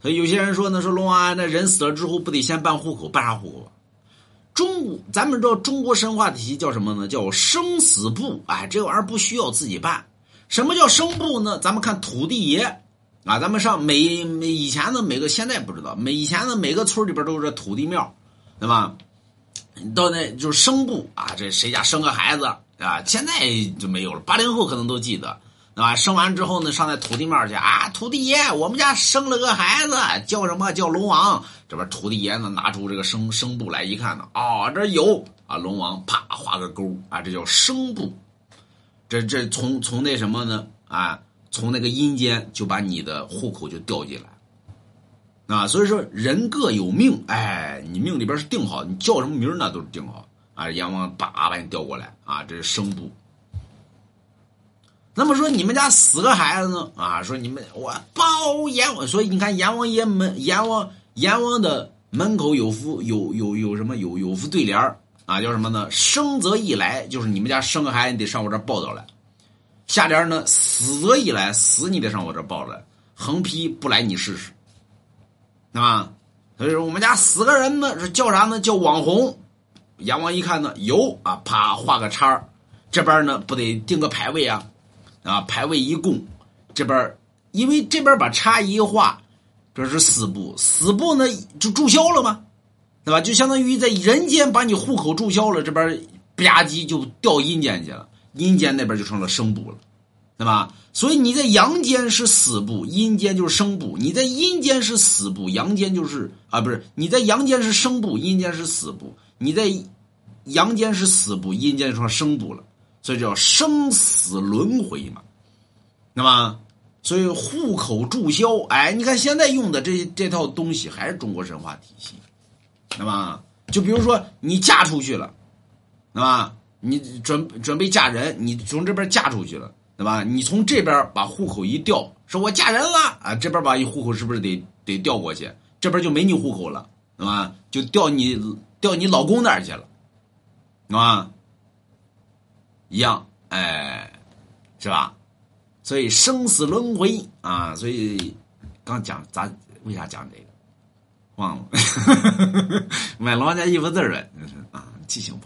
所以有些人说呢，说龙王那人死了之后不得先办户口？办啥户口？中国咱们知道中国神话体系叫什么呢？叫生死簿。哎，这玩意儿不需要自己办。什么叫生簿呢？咱们看土地爷啊，咱们上每每以前的每个现在不知道，每以前的每个村里边都是土地庙，对吧？到那就是生簿啊，这谁家生个孩子啊？现在就没有了，八零后可能都记得，啊？生完之后呢，上那土地庙去啊，土地爷，我们家生了个孩子，叫什么叫龙王？这边土地爷呢，拿出这个生生簿来一看呢，哦，这有啊，龙王，啪画个勾啊，这叫生簿。这这从从那什么呢？啊，从那个阴间就把你的户口就调进来，啊，所以说人各有命，哎，你命里边是定好，你叫什么名那都是定好啊。阎王叭把你调过来啊，这是生部。那么说你们家死个孩子呢？啊，说你们我报阎王，所以你看阎王爷门阎王阎王的门口有副有有有什么有有副对联啊，叫什么呢？生则一来，就是你们家生个孩子，你得上我这报道来。下联呢，死则一来，死你得上我这报来。横批不来你试试，对吧？所以说我们家死个人呢，是叫啥呢？叫网红。阎王一看呢，有啊，啪画个叉这边呢不得定个牌位啊？啊，排位一共，这边因为这边把叉一画，这是死簿，死簿呢就注销了吗？对吧？就相当于在人间把你户口注销了，这边吧唧就掉阴间去了，阴间那边就成了生部了，对吧？所以你在阳间是死部，阴间就是生部；你在阴间是死部，阳间就是啊，不是你在阳间是生部，阴间是死部；你在阳间是死部，阴间成了生部了，这叫生死轮回嘛，那么，所以户口注销，哎，你看现在用的这这套东西还是中国神话体系。那么，就比如说你嫁出去了，对吧？你准准备嫁人，你从这边嫁出去了，对吧？你从这边把户口一调，说我嫁人了啊，这边把你户口是不是得得调过去？这边就没你户口了，对吧？就调你调你老公那儿去了，对吧？一样，哎，是吧？所以生死轮回啊，所以刚讲咱为啥讲这个？忘了，买老家一幅字儿了，啊，记性不好。